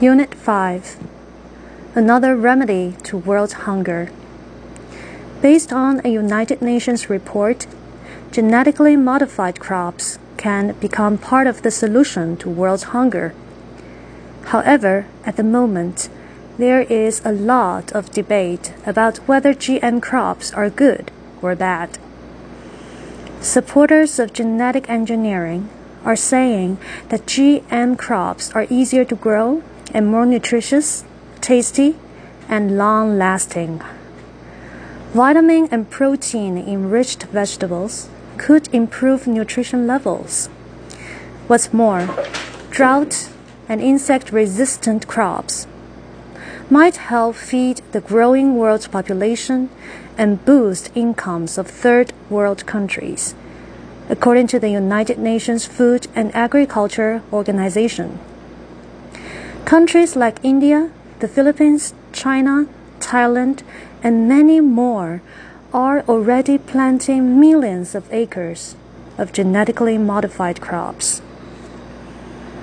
Unit 5 Another Remedy to World Hunger. Based on a United Nations report, genetically modified crops can become part of the solution to world hunger. However, at the moment, there is a lot of debate about whether GM crops are good or bad. Supporters of genetic engineering are saying that GM crops are easier to grow and more nutritious, tasty, and long lasting. Vitamin and protein enriched vegetables could improve nutrition levels. What's more, drought and insect resistant crops might help feed the growing world population and boost incomes of third world countries, according to the United Nations Food and Agriculture Organization. Countries like India, the Philippines, China, Thailand, and many more are already planting millions of acres of genetically modified crops.